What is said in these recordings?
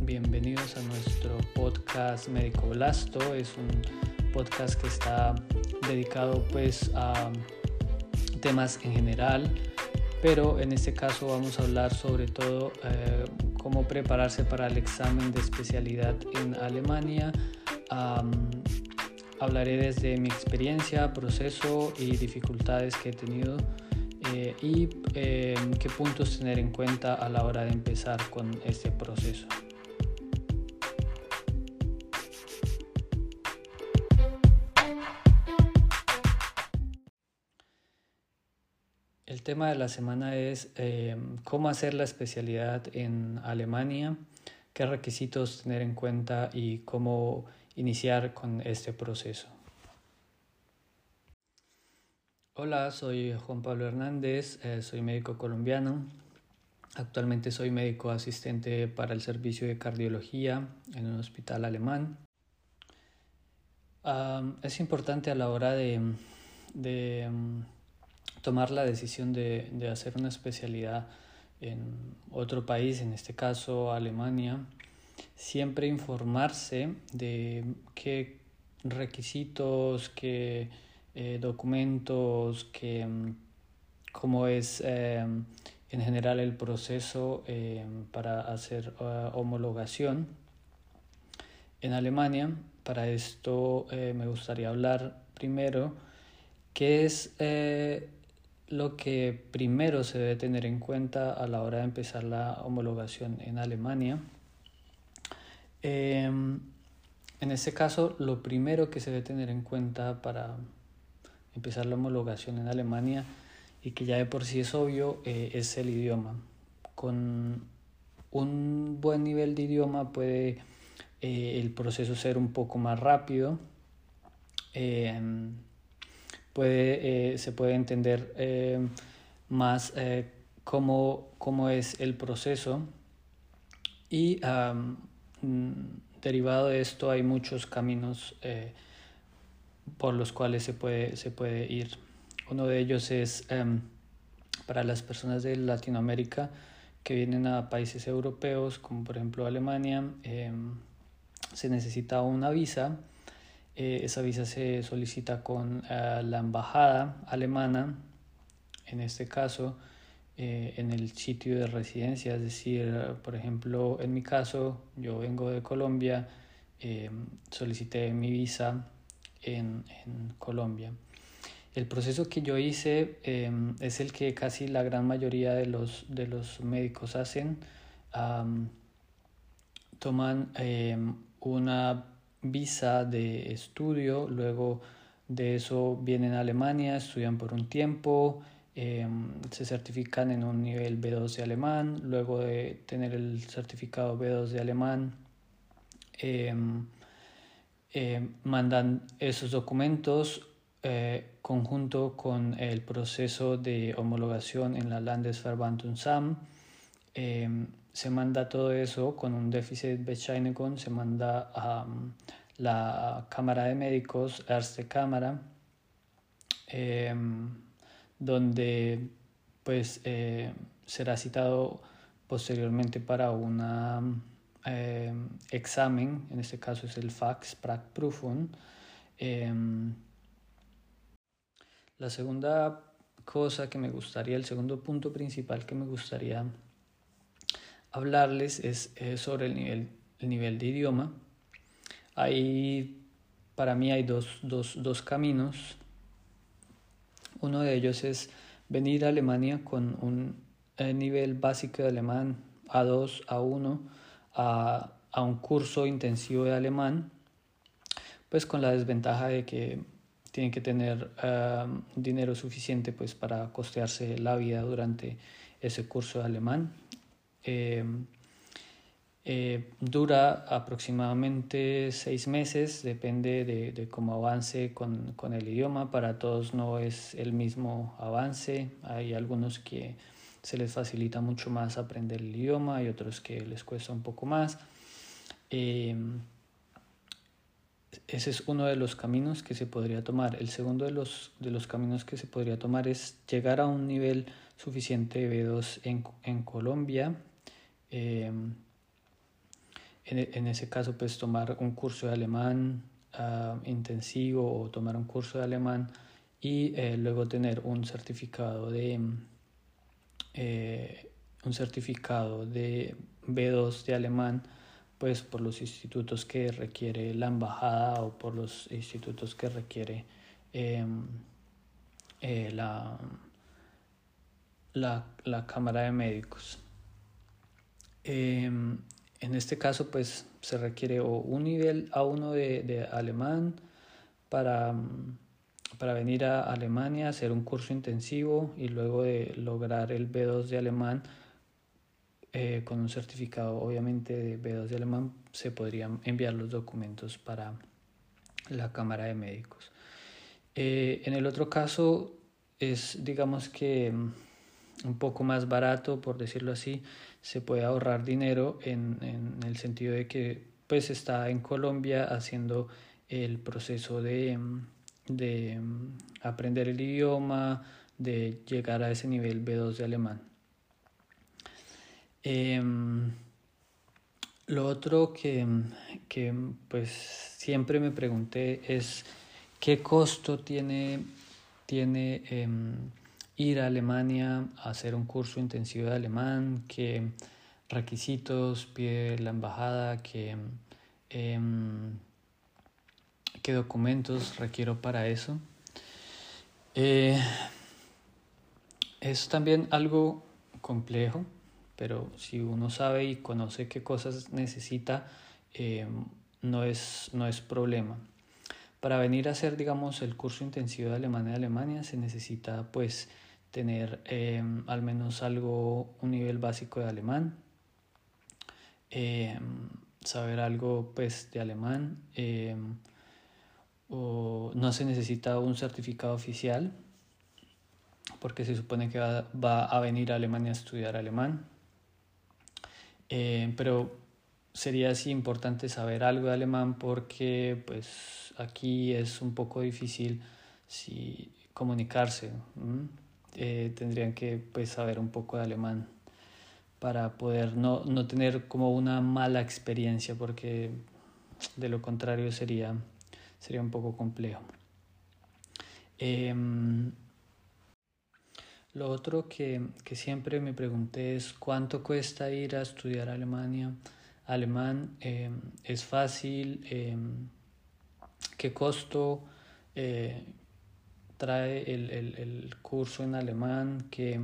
Bienvenidos a nuestro podcast Médico Blasto. Es un podcast que está dedicado pues a temas en general, pero en este caso vamos a hablar sobre todo eh, cómo prepararse para el examen de especialidad en Alemania. hablaré desde mi experiencia, proceso y dificultades que he tenido eh, y eh, qué puntos tener en cuenta a la hora de empezar con este proceso. El tema de la semana es eh, cómo hacer la especialidad en Alemania, qué requisitos tener en cuenta y cómo iniciar con este proceso. Hola, soy Juan Pablo Hernández, eh, soy médico colombiano. Actualmente soy médico asistente para el servicio de cardiología en un hospital alemán. es importante a la hora de, mm, tomar la decisión de, de, hacer una especialidad en otro país, en este caso Alemania, siempre informarse de qué requisitos, qué eh, documentos, que mm, cómo es eh, en general el proceso eh, para hacer homologación en Alemania. Para esto me gustaría hablar primero qué es lo que primero se debe tener en cuenta a la hora de empezar la homologación en Alemania. en este caso, lo primero que se debe tener en cuenta para empezar la homologación en Alemania y que ya de por sí es obvio, eh, es el idioma. Con un buen nivel de idioma puede eh, el proceso ser un poco más rápido, em, puede, eh, se puede entender em, más cómo, cómo, es el proceso y mm, derivado de esto hay muchos caminos por los cuales se puede, se puede ir. Uno de ellos es em, para las personas de Latinoamérica que vienen a países europeos, como por ejemplo Alemania, em, se necesita una visa. Eh, esa visa se solicita con eh, la embajada alemana, en este caso, eh, en el sitio de residencia. Es decir, por ejemplo, en mi caso, yo vengo de Colombia, em, solicité mi visa en, Colombia. El proceso que yo hice em, es el que casi la gran mayoría de los, de los médicos hacen. toman em, una visa de estudio, luego de eso vienen a Alemania, estudian por un tiempo, em, se certifican en un nivel B2 de alemán, luego de tener el certificado B2 de alemán, eh, mandan esos documentos eh, conjunto con el proceso de homologación en la Landesverband SAM. Eh, se manda todo eso con un déficit Bescheinigung, se manda a um, la Cámara de Médicos, Erste Cámara, donde pues será citado posteriormente para una eh, examen, en este caso es el Fax Praktprüfung. Eh, la segunda cosa que me gustaría, el segundo punto principal que me gustaría hablarles es, sobre el nivel, el nivel de idioma. Hay, para mí hay dos, dos, dos caminos. Uno de ellos es venir a Alemania con un eh, nivel básico de alemán A2, A1 a, un curso intensivo de alemán, pues con la desventaja de que tienen que tener um, dinero suficiente pues para costearse la vida durante ese curso de alemán. Eh, eh, dura aproximadamente seis meses, depende de, cómo avance con, con, el idioma. Para todos no es el mismo avance. Hay algunos que se les facilita mucho más aprender el idioma y otros que les cuesta un poco más. Eh, ese es uno de los caminos que se podría tomar. El segundo de los, de los caminos que se podría tomar es llegar a un nivel suficiente de B2 en, en Colombia. Eh, en, ese caso pues tomar un curso de alemán ah, intensivo o tomar un curso de alemán y eh, luego tener un certificado de eh, un certificado de B2 de alemán pues por los institutos que requiere la embajada o por los institutos que requiere em, eh, la, la, la, Cámara de Médicos. Em, en este caso, pues se requiere un nivel A1 de, de alemán para, para venir a Alemania, hacer un curso intensivo y luego de lograr el B2 de alemán, eh, con un certificado obviamente de B2 de alemán, se podrían enviar los documentos para la Cámara de Médicos. Eh, en el otro caso es, digamos que un poco más barato, por decirlo así, se puede ahorrar dinero en, en el sentido de que pues está en Colombia haciendo el proceso de, de aprender el idioma, de llegar a ese nivel B2 de alemán. Em, lo otro que, que, pues siempre me pregunté es qué costo tiene, tiene em, ir a Alemania a hacer un curso intensivo de alemán, qué requisitos pide la embajada, qué, em, documentos requiero para eso. Eh, es también algo complejo pero si uno sabe y conoce qué cosas necesita, eh, no, es, no es problema. Para venir a hacer, digamos, el curso intensivo de alemán en Alemania se necesita, pues, tener eh, al menos algo, un nivel básico de alemán, saber algo, pues, de alemán, o no se necesita un certificado oficial, porque se supone que va, va a venir a Alemania a estudiar alemán. Eh, pero sería así importante saber algo de alemán porque pues aquí es un poco difícil si comunicarse. Eh, tendrían que pues saber un poco de alemán para poder no, no tener como una mala experiencia porque de lo contrario sería, sería un poco complejo. Em, lo otro que, siempre me pregunté es cuánto cuesta ir a estudiar Alemania. Alemán em, es fácil, em, qué costo eh, trae el, curso en alemán, que,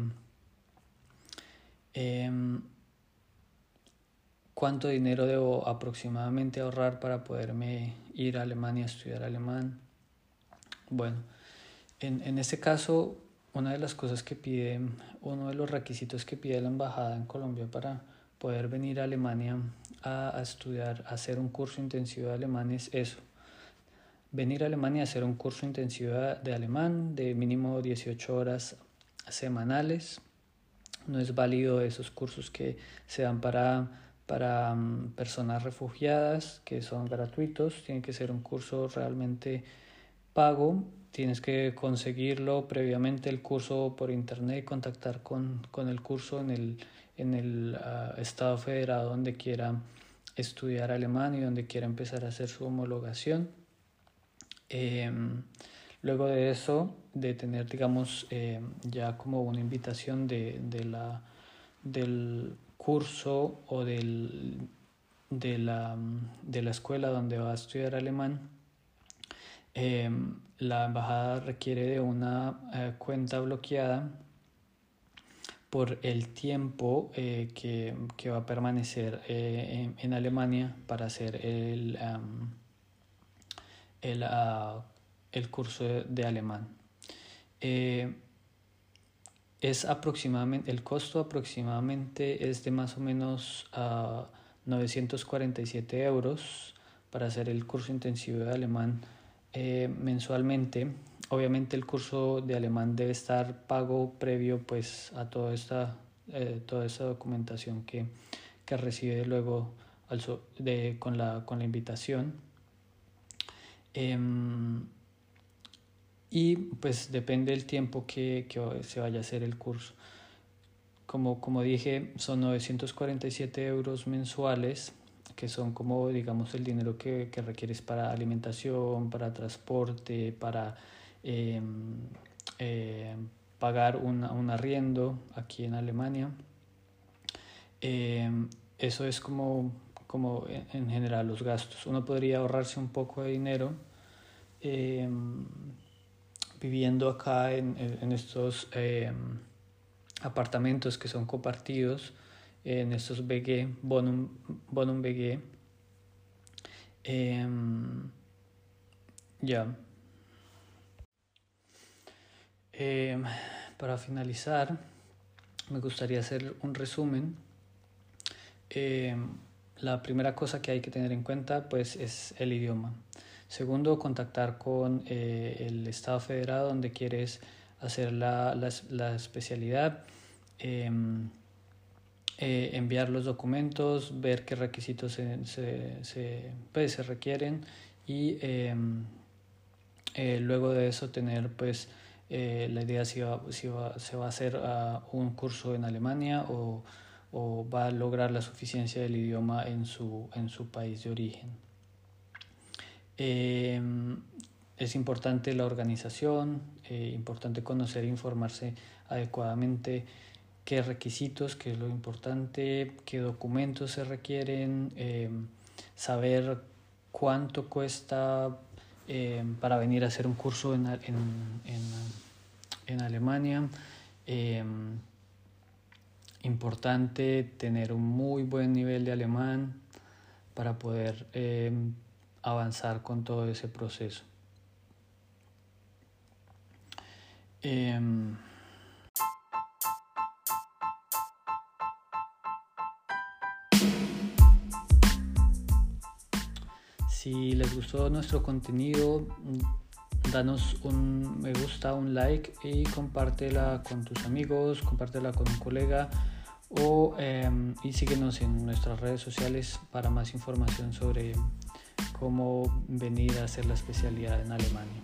cuánto dinero debo aproximadamente ahorrar para poderme ir a Alemania a estudiar alemán. Bueno, en, en este caso una de las cosas que pide, uno de los requisitos que pide la embajada en Colombia para poder venir a Alemania a, estudiar, a hacer un curso intensivo de alemán es eso. Venir a Alemania a hacer un curso intensivo de alemán de mínimo 18 horas semanales. No es válido esos cursos que se dan para, para mm, personas refugiadas, que son gratuitos. Tiene que ser un curso realmente pago tienes que conseguirlo previamente el curso por internet, contactar con, el curso en el, en el ah, estado federado donde quiera estudiar alemán y donde quiera empezar a hacer su homologación. Em, luego de eso, de tener, digamos, em, ya como una invitación de, la, del curso o del, de, la, de la escuela donde va a estudiar alemán, Em, la embajada requiere de una eh, cuenta bloqueada por el tiempo eh, que, que, va a permanecer eh, en, Alemania para hacer el, el, ah, el, curso de, alemán. Es el costo aproximadamente es de más o menos 947 ah, euros para hacer el curso intensivo de alemán eh, mensualmente. Obviamente el curso de alemán debe estar pago previo pues a toda esta, eh, toda esa documentación que, que recibe luego de, con, la, con la invitación. Em, y pues depende del tiempo que, que, se vaya a hacer el curso. Como, como dije, son 947 euros mensuales que son como, digamos, el dinero que, que requieres para alimentación, para transporte, para em, eh, pagar un, un, arriendo aquí en Alemania. Em, eso es como, como en general los gastos. Uno podría ahorrarse un poco de dinero em, viviendo acá en, en estos apartamentos que son compartidos en estos BG, Bonum, Bonum. Em, ya. Em, para finalizar, me gustaría hacer un resumen. Em, la primera cosa que hay que tener en cuenta pues, es el idioma. Segundo, contactar con eh, el Estado federado donde quieres hacer la, la, la especialidad. Eh, enviar los documentos, ver qué requisitos se, se, se, pues, se requieren y em, eh, luego de eso tener pues la idea si, va, si va, se va a hacer uh, un curso en Alemania o, o, va a lograr la suficiencia del idioma en su, en su país de origen. Em, es importante la organización, importante conocer e informarse adecuadamente qué requisitos, qué es lo importante, qué documentos se requieren, eh, saber cuánto cuesta eh, para venir a hacer un curso en, en, en, Alemania. Eh, importante tener un muy buen nivel de alemán para poder avanzar con todo ese proceso. Si les gustó nuestro contenido, danos un me gusta, un like y compártela con tus amigos, compártela con un colega o, em, y síguenos en nuestras redes sociales para más información sobre cómo venir a hacer la especialidad en Alemania.